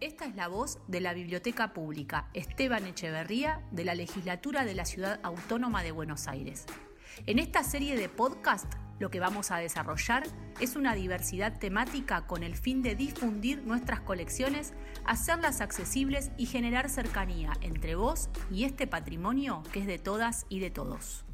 Esta es la voz de la Biblioteca Pública Esteban Echeverría de la Legislatura de la Ciudad Autónoma de Buenos Aires. En esta serie de podcast lo que vamos a desarrollar es una diversidad temática con el fin de difundir nuestras colecciones, hacerlas accesibles y generar cercanía entre vos y este patrimonio que es de todas y de todos.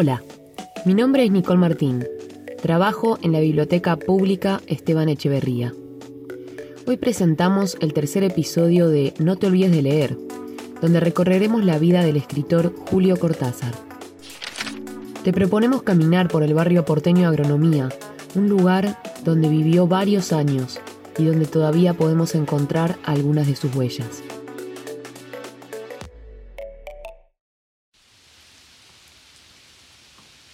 Hola, mi nombre es Nicole Martín. Trabajo en la Biblioteca Pública Esteban Echeverría. Hoy presentamos el tercer episodio de No te olvides de leer, donde recorreremos la vida del escritor Julio Cortázar. Te proponemos caminar por el barrio porteño Agronomía, un lugar donde vivió varios años y donde todavía podemos encontrar algunas de sus huellas.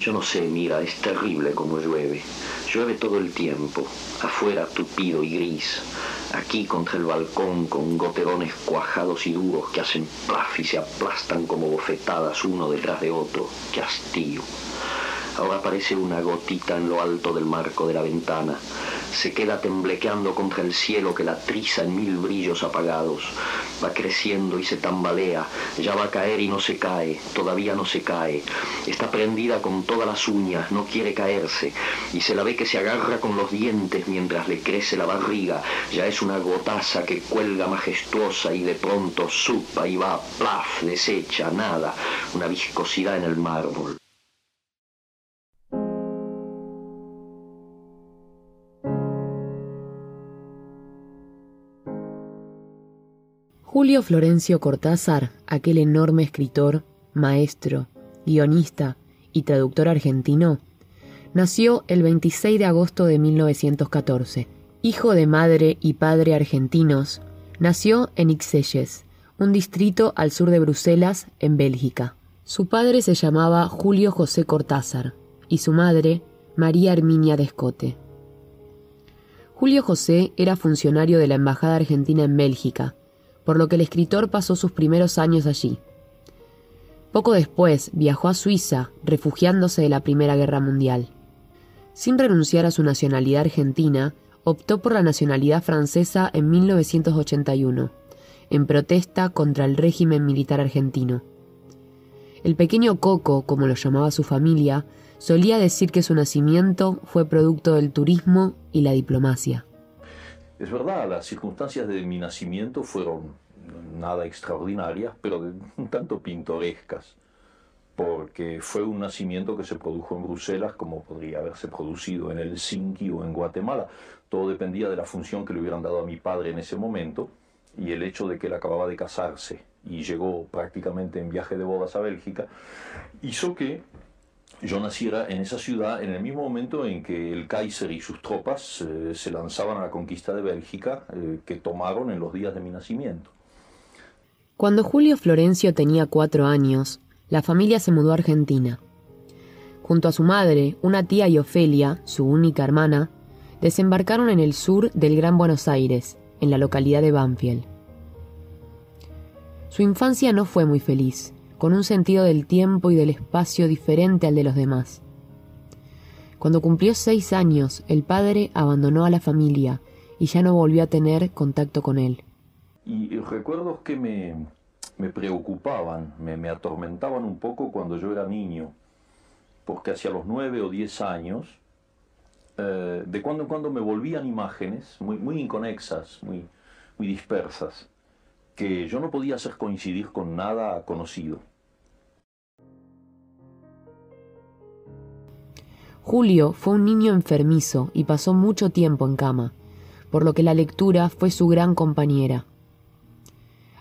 Yo no sé, mira, es terrible como llueve. Llueve todo el tiempo, afuera tupido y gris, aquí contra el balcón con goterones cuajados y duros que hacen plaf y se aplastan como bofetadas uno detrás de otro. ¡Qué hastío! Ahora aparece una gotita en lo alto del marco de la ventana se queda temblequeando contra el cielo que la triza en mil brillos apagados. Va creciendo y se tambalea, ya va a caer y no se cae, todavía no se cae. Está prendida con todas las uñas, no quiere caerse, y se la ve que se agarra con los dientes mientras le crece la barriga. Ya es una gotaza que cuelga majestuosa y de pronto supa y va, plaf, desecha, nada, una viscosidad en el mármol. Julio Florencio Cortázar, aquel enorme escritor, maestro, guionista y traductor argentino, nació el 26 de agosto de 1914. Hijo de madre y padre argentinos, nació en Ixelles, un distrito al sur de Bruselas, en Bélgica. Su padre se llamaba Julio José Cortázar y su madre María Herminia Descote. Julio José era funcionario de la Embajada Argentina en Bélgica por lo que el escritor pasó sus primeros años allí. Poco después viajó a Suiza, refugiándose de la Primera Guerra Mundial. Sin renunciar a su nacionalidad argentina, optó por la nacionalidad francesa en 1981, en protesta contra el régimen militar argentino. El pequeño Coco, como lo llamaba su familia, solía decir que su nacimiento fue producto del turismo y la diplomacia. Es verdad, las circunstancias de mi nacimiento fueron nada extraordinarias, pero un tanto pintorescas, porque fue un nacimiento que se produjo en Bruselas como podría haberse producido en Helsinki o en Guatemala. Todo dependía de la función que le hubieran dado a mi padre en ese momento y el hecho de que él acababa de casarse y llegó prácticamente en viaje de bodas a Bélgica, hizo que yo naciera en esa ciudad en el mismo momento en que el Kaiser y sus tropas eh, se lanzaban a la conquista de Bélgica, eh, que tomaron en los días de mi nacimiento. Cuando Julio Florencio tenía cuatro años, la familia se mudó a Argentina. Junto a su madre, una tía y Ofelia, su única hermana, desembarcaron en el sur del Gran Buenos Aires, en la localidad de Banfield. Su infancia no fue muy feliz con un sentido del tiempo y del espacio diferente al de los demás. Cuando cumplió seis años, el padre abandonó a la familia y ya no volvió a tener contacto con él. Y recuerdos que me, me preocupaban, me, me, atormentaban un poco cuando yo era niño, porque hacia los nueve o diez años, eh, de cuando en cuando me volvían imágenes muy, muy inconexas, muy, muy dispersas, que yo no podía hacer coincidir con nada conocido. Julio fue un niño enfermizo y pasó mucho tiempo en cama, por lo que la lectura fue su gran compañera.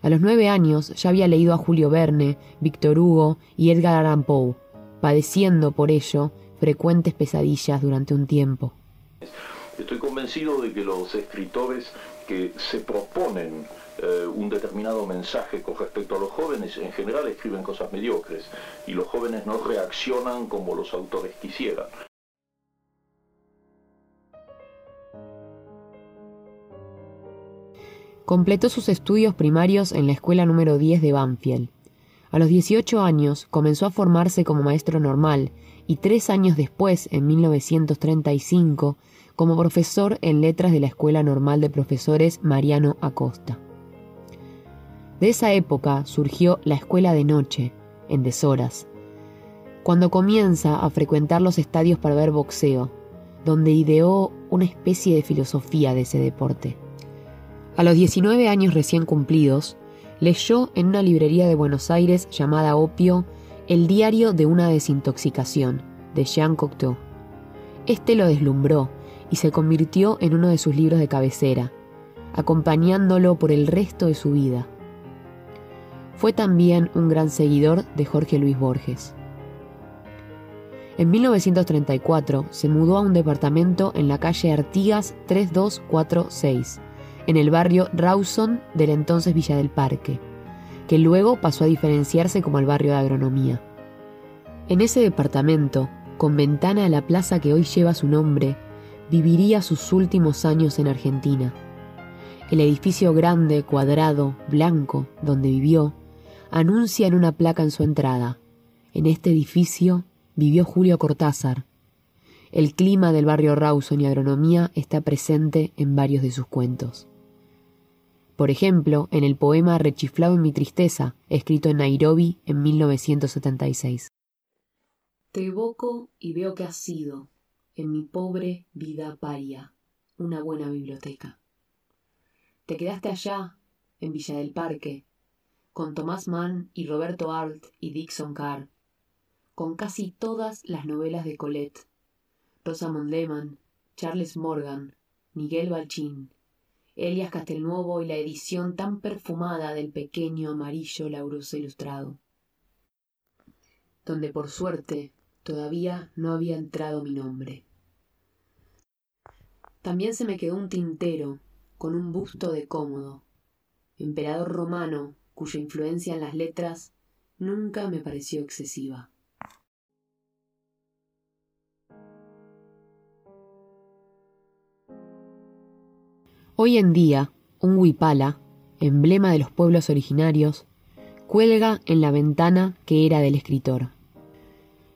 A los nueve años ya había leído a Julio Verne, Víctor Hugo y Edgar Allan Poe, padeciendo por ello frecuentes pesadillas durante un tiempo. Estoy convencido de que los escritores que se proponen eh, un determinado mensaje con respecto a los jóvenes, en general escriben cosas mediocres y los jóvenes no reaccionan como los autores quisieran. Completó sus estudios primarios en la escuela número 10 de Banfield. A los 18 años comenzó a formarse como maestro normal y tres años después, en 1935, como profesor en letras de la Escuela Normal de Profesores Mariano Acosta. De esa época surgió la Escuela de Noche, en deshoras, cuando comienza a frecuentar los estadios para ver boxeo, donde ideó una especie de filosofía de ese deporte. A los 19 años recién cumplidos, leyó en una librería de Buenos Aires llamada Opio El diario de una desintoxicación, de Jean Cocteau. Este lo deslumbró y se convirtió en uno de sus libros de cabecera, acompañándolo por el resto de su vida. Fue también un gran seguidor de Jorge Luis Borges. En 1934 se mudó a un departamento en la calle Artigas 3246, en el barrio Rawson del entonces Villa del Parque, que luego pasó a diferenciarse como el barrio de agronomía. En ese departamento, con ventana a la plaza que hoy lleva su nombre, viviría sus últimos años en Argentina. El edificio grande, cuadrado, blanco, donde vivió, anuncia en una placa en su entrada. En este edificio vivió Julio Cortázar. El clima del barrio Rawson y agronomía está presente en varios de sus cuentos. Por ejemplo, en el poema Rechiflado en mi tristeza, escrito en Nairobi en 1976. Te evoco y veo que has sido, en mi pobre vida paria, una buena biblioteca. Te quedaste allá, en Villa del Parque, con Thomas Mann y Roberto Arlt y Dixon Carr, con casi todas las novelas de Colette, Rosamond Lehmann, Charles Morgan, Miguel Balchin, Elias Castelnuovo y la edición tan perfumada del pequeño amarillo Lauroso Ilustrado, donde por suerte todavía no había entrado mi nombre. También se me quedó un tintero con un busto de cómodo, emperador romano cuya influencia en las letras nunca me pareció excesiva. Hoy en día, un huipala, emblema de los pueblos originarios, cuelga en la ventana que era del escritor.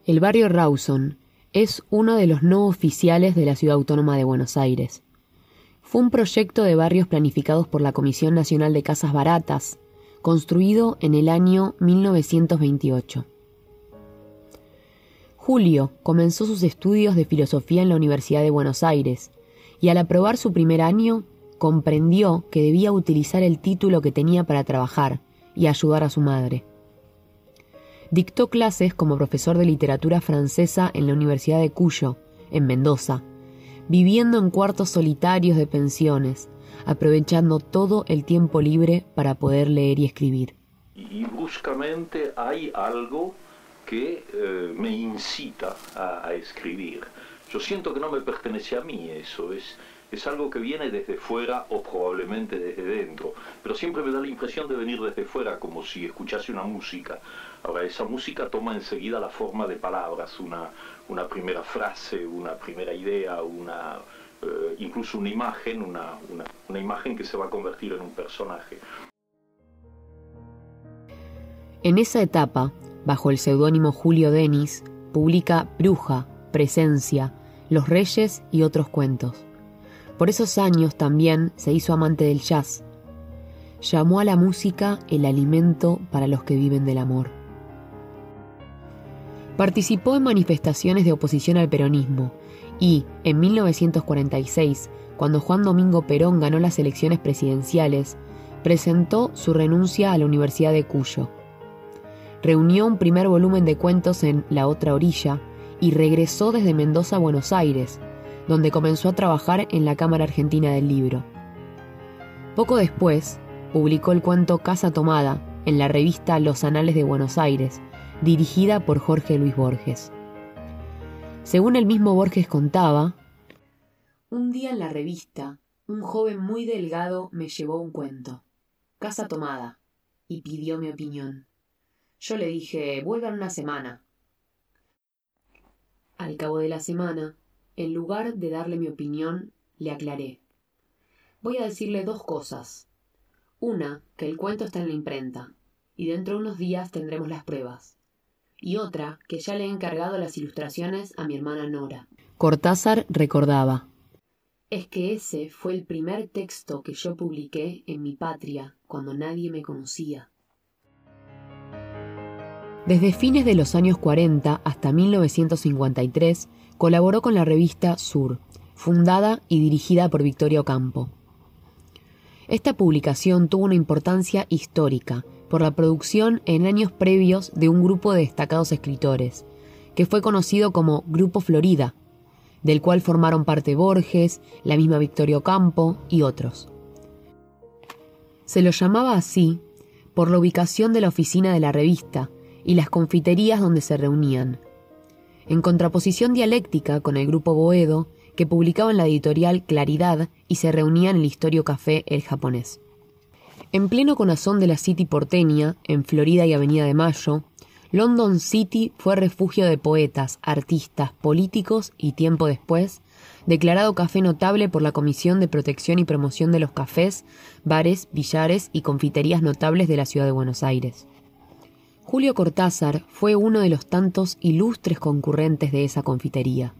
El barrio Rawson es uno de los no oficiales de la Ciudad Autónoma de Buenos Aires. Fue un proyecto de barrios planificados por la Comisión Nacional de Casas Baratas, construido en el año 1928. Julio comenzó sus estudios de filosofía en la Universidad de Buenos Aires y al aprobar su primer año comprendió que debía utilizar el título que tenía para trabajar y ayudar a su madre. Dictó clases como profesor de literatura francesa en la Universidad de Cuyo, en Mendoza, viviendo en cuartos solitarios de pensiones, aprovechando todo el tiempo libre para poder leer y escribir. Y bruscamente hay algo que eh, me incita a, a escribir. Yo siento que no me pertenece a mí eso, es, es algo que viene desde fuera o probablemente desde dentro, pero siempre me da la impresión de venir desde fuera, como si escuchase una música. Ahora, esa música toma enseguida la forma de palabras, una, una primera frase, una primera idea, una, eh, incluso una imagen, una, una, una imagen que se va a convertir en un personaje. En esa etapa, bajo el seudónimo Julio Denis, publica Bruja, Presencia, Los Reyes y otros cuentos. Por esos años también se hizo amante del jazz. Llamó a la música el alimento para los que viven del amor. Participó en manifestaciones de oposición al peronismo y, en 1946, cuando Juan Domingo Perón ganó las elecciones presidenciales, presentó su renuncia a la Universidad de Cuyo. Reunió un primer volumen de cuentos en La Otra Orilla y regresó desde Mendoza a Buenos Aires, donde comenzó a trabajar en la Cámara Argentina del Libro. Poco después, publicó el cuento Casa Tomada en la revista Los Anales de Buenos Aires, dirigida por Jorge Luis Borges. Según el mismo Borges contaba, un día en la revista, un joven muy delgado me llevó un cuento, Casa Tomada, y pidió mi opinión. Yo le dije, vuelvan una semana. Al cabo de la semana, en lugar de darle mi opinión, le aclaré. Voy a decirle dos cosas. Una, que el cuento está en la imprenta, y dentro de unos días tendremos las pruebas. Y otra, que ya le he encargado las ilustraciones a mi hermana Nora. Cortázar recordaba. Es que ese fue el primer texto que yo publiqué en mi patria cuando nadie me conocía. Desde fines de los años 40 hasta 1953 colaboró con la revista Sur, fundada y dirigida por Victorio Campo. Esta publicación tuvo una importancia histórica por la producción en años previos de un grupo de destacados escritores, que fue conocido como Grupo Florida, del cual formaron parte Borges, la misma Victorio Campo y otros. Se lo llamaba así por la ubicación de la oficina de la revista y las confiterías donde se reunían, en contraposición dialéctica con el grupo Boedo, que publicaba en la editorial Claridad y se reunía en el Historio Café El Japonés. En pleno corazón de la City porteña, en Florida y Avenida de Mayo, London City fue refugio de poetas, artistas, políticos y tiempo después, declarado café notable por la Comisión de Protección y Promoción de los Cafés, Bares, Billares y Confiterías Notables de la Ciudad de Buenos Aires. Julio Cortázar fue uno de los tantos ilustres concurrentes de esa confitería.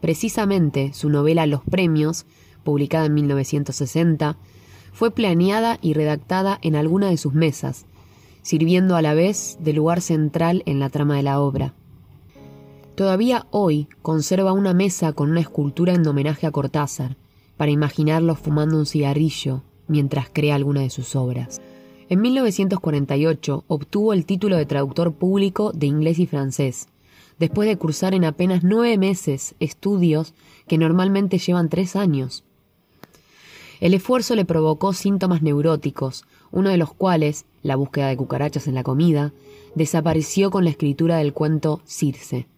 Precisamente su novela Los Premios, publicada en 1960, fue planeada y redactada en alguna de sus mesas, sirviendo a la vez de lugar central en la trama de la obra. Todavía hoy conserva una mesa con una escultura en homenaje a Cortázar, para imaginarlo fumando un cigarrillo mientras crea alguna de sus obras. En 1948 obtuvo el título de traductor público de inglés y francés, después de cursar en apenas nueve meses estudios que normalmente llevan tres años. El esfuerzo le provocó síntomas neuróticos, uno de los cuales, la búsqueda de cucarachas en la comida, desapareció con la escritura del cuento Circe.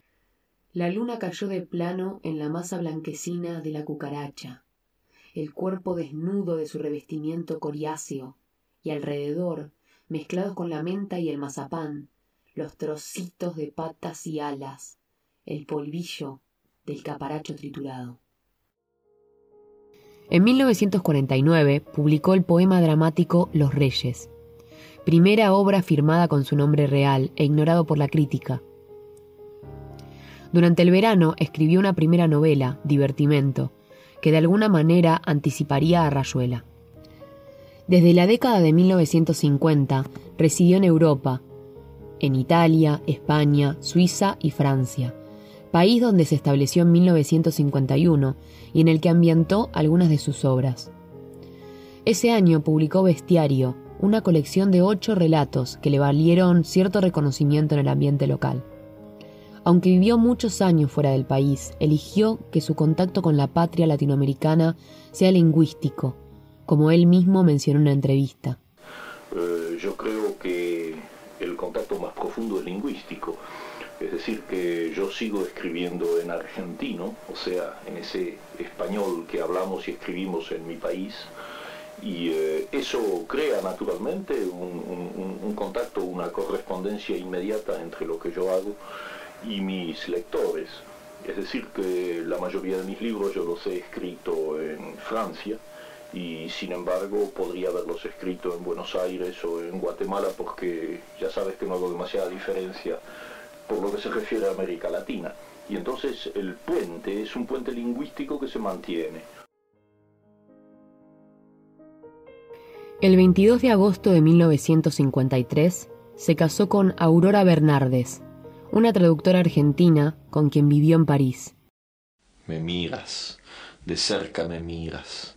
La luna cayó de plano en la masa blanquecina de la cucaracha, el cuerpo desnudo de su revestimiento coriáceo, y alrededor, mezclados con la menta y el mazapán, los trocitos de patas y alas, el polvillo del caparacho triturado. En 1949 publicó el poema dramático Los Reyes, primera obra firmada con su nombre real e ignorado por la crítica. Durante el verano escribió una primera novela, Divertimento, que de alguna manera anticiparía a Rayuela. Desde la década de 1950 residió en Europa, en Italia, España, Suiza y Francia, país donde se estableció en 1951 y en el que ambientó algunas de sus obras. Ese año publicó Bestiario, una colección de ocho relatos que le valieron cierto reconocimiento en el ambiente local. Aunque vivió muchos años fuera del país, eligió que su contacto con la patria latinoamericana sea lingüístico, como él mismo mencionó en una entrevista. Eh, yo creo que el contacto más profundo es lingüístico. Es decir, que yo sigo escribiendo en argentino, o sea, en ese español que hablamos y escribimos en mi país, y eh, eso crea naturalmente un, contacto, una correspondencia inmediata entre lo que yo hago y mis lectores. Es decir, que la mayoría de mis libros yo los he escrito en Francia, y sin embargo podría haberlos escrito en Buenos Aires o en Guatemala porque ya sabes que no hago demasiada diferencia por lo que se refiere a América Latina. Y entonces el puente es un puente lingüístico que se mantiene. El 22 de agosto de 1953 se casó con Aurora Bernardes, una traductora argentina con quien vivió en París. Me miras, de cerca me miras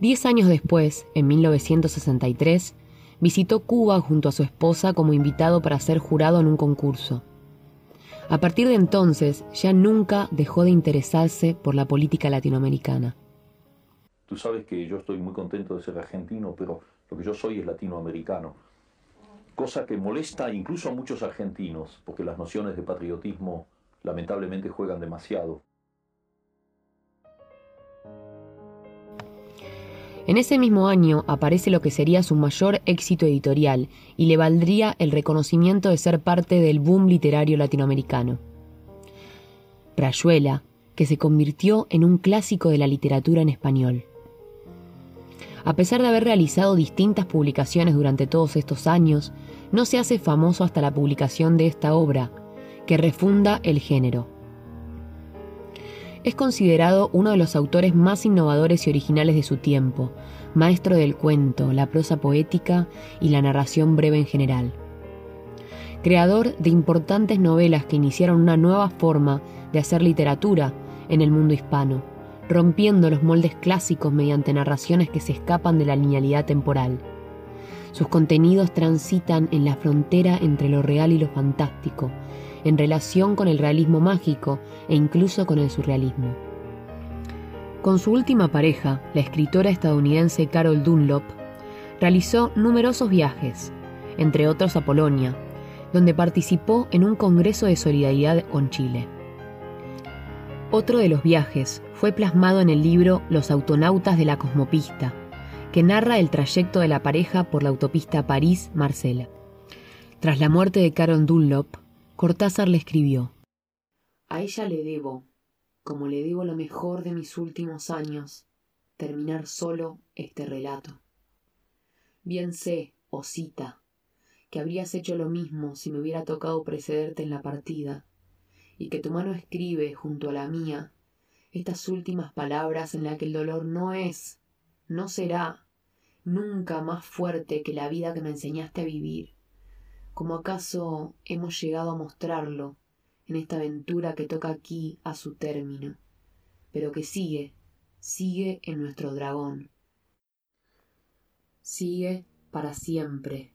Diez años después, en 1963, visitó Cuba junto a su esposa como invitado para ser jurado en un concurso. A partir de entonces ya nunca dejó de interesarse por la política latinoamericana. Tú sabes que yo estoy muy contento de ser argentino, pero lo que yo soy es latinoamericano. Cosa que molesta incluso a muchos argentinos, porque las nociones de patriotismo lamentablemente juegan demasiado. En ese mismo año aparece lo que sería su mayor éxito editorial y le valdría el reconocimiento de ser parte del boom literario latinoamericano. Rayuela, que se convirtió en un clásico de la literatura en español. A pesar de haber realizado distintas publicaciones durante todos estos años, no se hace famoso hasta la publicación de esta obra, que refunda el género es considerado uno de los autores más innovadores y originales de su tiempo, maestro del cuento, la prosa poética y la narración breve en general. Creador de importantes novelas que iniciaron una nueva forma de hacer literatura en el mundo hispano, rompiendo los moldes clásicos mediante narraciones que se escapan de la linealidad temporal. Sus contenidos transitan en la frontera entre lo real y lo fantástico, en relación con el realismo mágico e incluso con el surrealismo. Con su última pareja, la escritora estadounidense Carol Dunlop, realizó numerosos viajes, entre otros a Polonia, donde participó en un congreso de solidaridad con Chile. Otro de los viajes fue plasmado en el libro Los autonautas de la cosmopista, que narra el trayecto de la pareja por la autopista París-Marsella. Tras la muerte de Carol Dunlop, Cortázar le escribió A ella le debo, como le debo lo mejor de mis últimos años, terminar solo este relato. Bien sé, Osita, que habrías hecho lo mismo si me hubiera tocado precederte en la partida, y que tu mano escribe junto a la mía estas últimas palabras en las que el dolor no es, no será, nunca más fuerte que la vida que me enseñaste a vivir como acaso hemos llegado a mostrarlo en esta aventura que toca aquí a su término, pero que sigue, sigue en nuestro dragón, sigue para siempre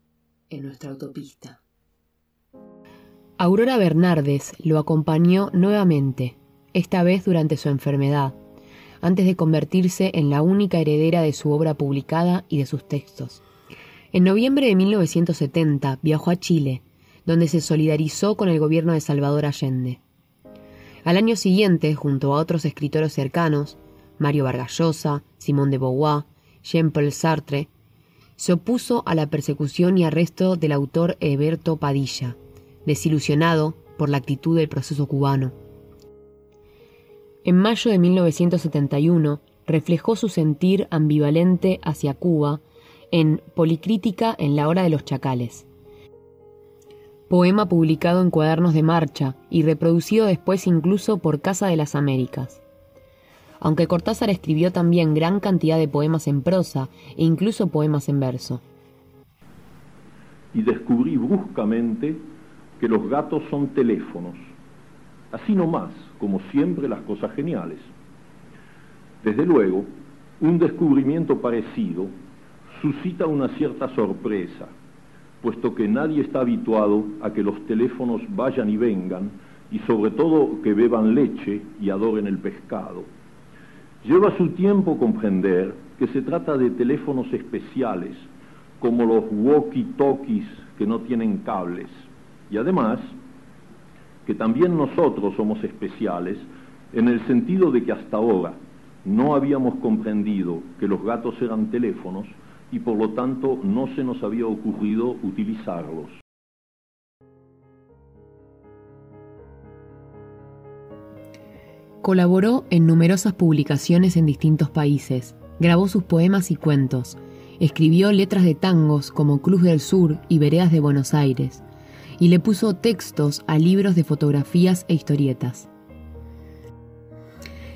en nuestra autopista. Aurora Bernardes lo acompañó nuevamente, esta vez durante su enfermedad, antes de convertirse en la única heredera de su obra publicada y de sus textos. En noviembre de 1970 viajó a Chile, donde se solidarizó con el gobierno de Salvador Allende. Al año siguiente, junto a otros escritores cercanos, Mario Vargallosa, Simón de Beauvoir, Jean-Paul Sartre, se opuso a la persecución y arresto del autor Eberto Padilla, desilusionado por la actitud del proceso cubano. En mayo de 1971 reflejó su sentir ambivalente hacia Cuba en Policrítica en la hora de los chacales. Poema publicado en cuadernos de marcha y reproducido después incluso por Casa de las Américas. Aunque Cortázar escribió también gran cantidad de poemas en prosa e incluso poemas en verso. Y descubrí bruscamente que los gatos son teléfonos. Así nomás, como siempre las cosas geniales. Desde luego, un descubrimiento parecido suscita una cierta sorpresa, puesto que nadie está habituado a que los teléfonos vayan y vengan, y sobre todo que beban leche y adoren el pescado. Lleva su tiempo comprender que se trata de teléfonos especiales, como los walkie-talkies que no tienen cables, y además que también nosotros somos especiales en el sentido de que hasta ahora no habíamos comprendido que los gatos eran teléfonos y por lo tanto no se nos había ocurrido utilizarlos. Colaboró en numerosas publicaciones en distintos países, grabó sus poemas y cuentos, escribió letras de tangos como Cruz del Sur y Veredas de Buenos Aires, y le puso textos a libros de fotografías e historietas.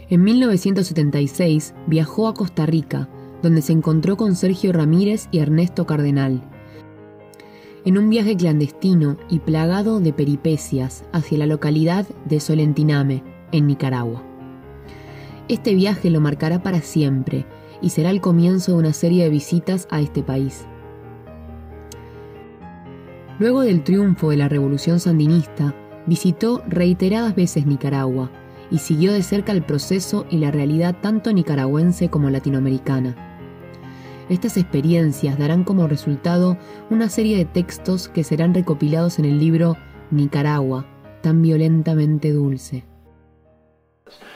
En 1976 viajó a Costa Rica, donde se encontró con Sergio Ramírez y Ernesto Cardenal. En un viaje clandestino y plagado de peripecias hacia la localidad de Solentiname, en Nicaragua. Este viaje lo marcará para siempre y será el comienzo de una serie de visitas a este país. Luego del triunfo de la revolución sandinista, visitó reiteradas veces Nicaragua y siguió de cerca el proceso y la realidad tanto nicaragüense como latinoamericana. Estas experiencias darán como resultado una serie de textos que serán recopilados en el libro Nicaragua, tan violentamente dulce.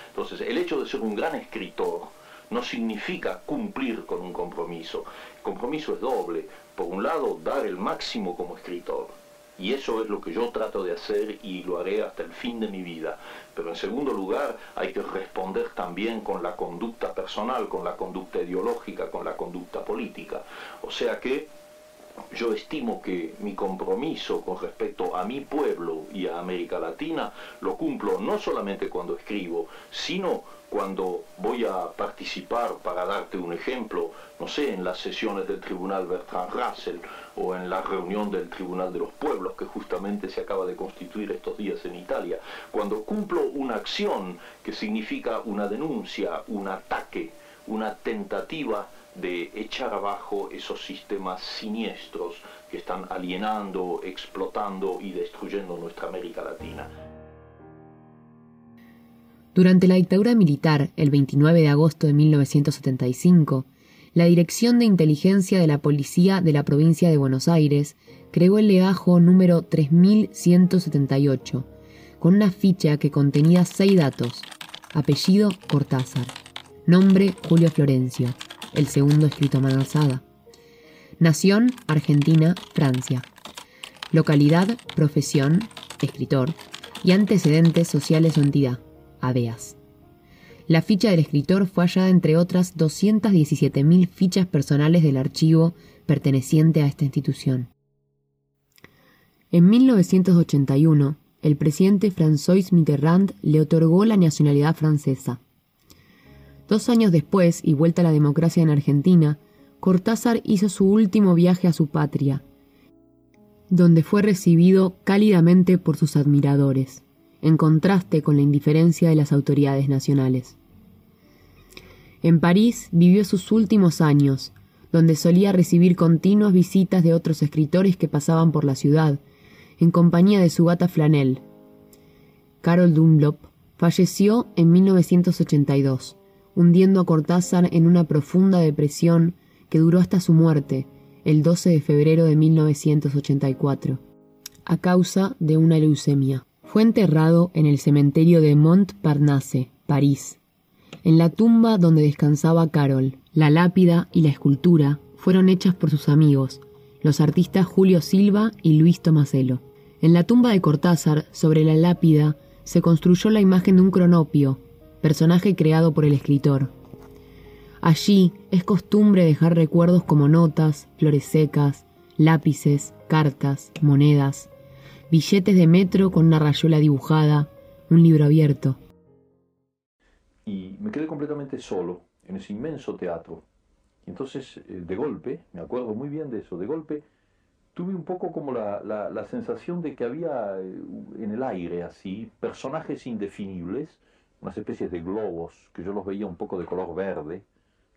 Entonces, el hecho de ser un gran escritor no significa cumplir con un compromiso. El compromiso es doble. Por un lado, dar el máximo como escritor. Y eso es lo que yo trato de hacer y lo haré hasta el fin de mi vida. Pero en segundo lugar, hay que responder también con la conducta personal, con la conducta ideológica, con la conducta política. O sea que yo estimo que mi compromiso con respecto a mi pueblo y a América Latina lo cumplo no solamente cuando escribo, sino cuando voy a participar, para darte un ejemplo, no sé, en las sesiones del Tribunal Bertrand Russell o en la reunión del Tribunal de los Pueblos que justamente se acaba de constituir estos días en Italia, cuando cumplo una acción que significa una denuncia, un ataque, una tentativa de echar abajo esos sistemas siniestros que están alienando, explotando y destruyendo nuestra América Latina. Durante la dictadura militar, el 29 de agosto de 1975, la Dirección de Inteligencia de la Policía de la Provincia de Buenos Aires creó el legajo número 3178, con una ficha que contenía seis datos. Apellido Cortázar. Nombre Julio Florencio, el segundo escrito a mano alzada. Nación Argentina, Francia. Localidad, profesión, escritor. Y antecedentes sociales o entidad Aveas. La ficha del escritor fue hallada entre otras 217.000 fichas personales del archivo perteneciente a esta institución. En 1981, el presidente François Mitterrand le otorgó la nacionalidad francesa. Dos años después, y vuelta a la democracia en Argentina, Cortázar hizo su último viaje a su patria, donde fue recibido cálidamente por sus admiradores en contraste con la indiferencia de las autoridades nacionales. En París vivió sus últimos años, donde solía recibir continuas visitas de otros escritores que pasaban por la ciudad, en compañía de su gata Flanel. Carol Dunlop falleció en 1982, hundiendo a Cortázar en una profunda depresión que duró hasta su muerte, el 12 de febrero de 1984, a causa de una leucemia. Fue enterrado en el cementerio de Montparnasse, París. En la tumba donde descansaba Carol, la lápida y la escultura fueron hechas por sus amigos, los artistas Julio Silva y Luis Tomaselo. En la tumba de Cortázar, sobre la lápida, se construyó la imagen de un cronopio, personaje creado por el escritor. Allí es costumbre dejar recuerdos como notas, flores secas, lápices, cartas, monedas, billetes de metro con una rayuela dibujada, un libro abierto. Y me quedé completamente solo en ese inmenso teatro. Y entonces, eh, de golpe, me acuerdo muy bien de eso, de golpe tuve un poco como la, la, sensación de que había eh, en el aire así personajes indefinibles, unas especies de globos que yo los veía un poco de color verde,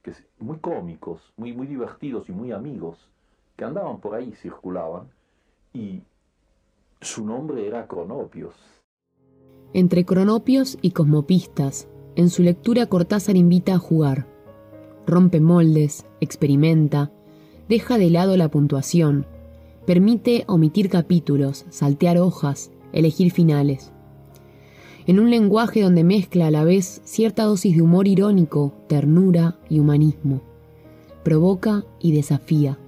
que muy cómicos, muy, muy divertidos y muy amigos, que andaban por ahí, circulaban, y su nombre era Cronopios. Entre cronopios y cosmopistas, en su lectura Cortázar invita a jugar. Rompe moldes, experimenta, deja de lado la puntuación, permite omitir capítulos, saltear hojas, elegir finales. En un lenguaje donde mezcla a la vez cierta dosis de humor irónico, ternura y humanismo. Provoca y desafía.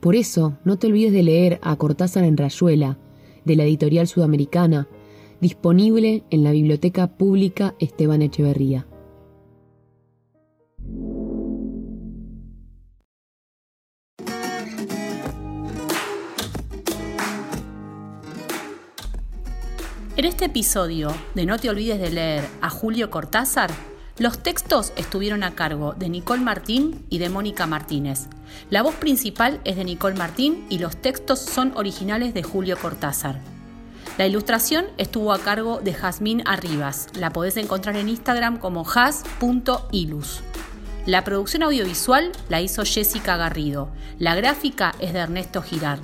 Por eso, no te olvides de leer a Cortázar en Rayuela, de la editorial sudamericana, disponible en la Biblioteca Pública Esteban Echeverría. En este episodio de No te olvides de leer a Julio Cortázar, los textos estuvieron a cargo de Nicole Martín y de Mónica Martínez. La voz principal es de Nicole Martín y los textos son originales de Julio Cortázar. La ilustración estuvo a cargo de Jazmín Arribas. La podés encontrar en Instagram como jaz.ilus. La producción audiovisual la hizo Jessica Garrido. La gráfica es de Ernesto Girard.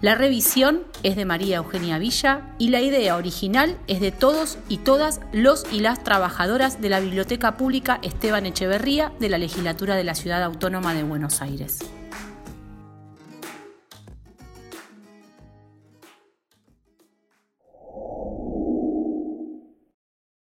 La revisión es de María Eugenia Villa y la idea original es de todos y todas los y las trabajadoras de la Biblioteca Pública Esteban Echeverría de la Legislatura de la Ciudad Autónoma de Buenos Aires.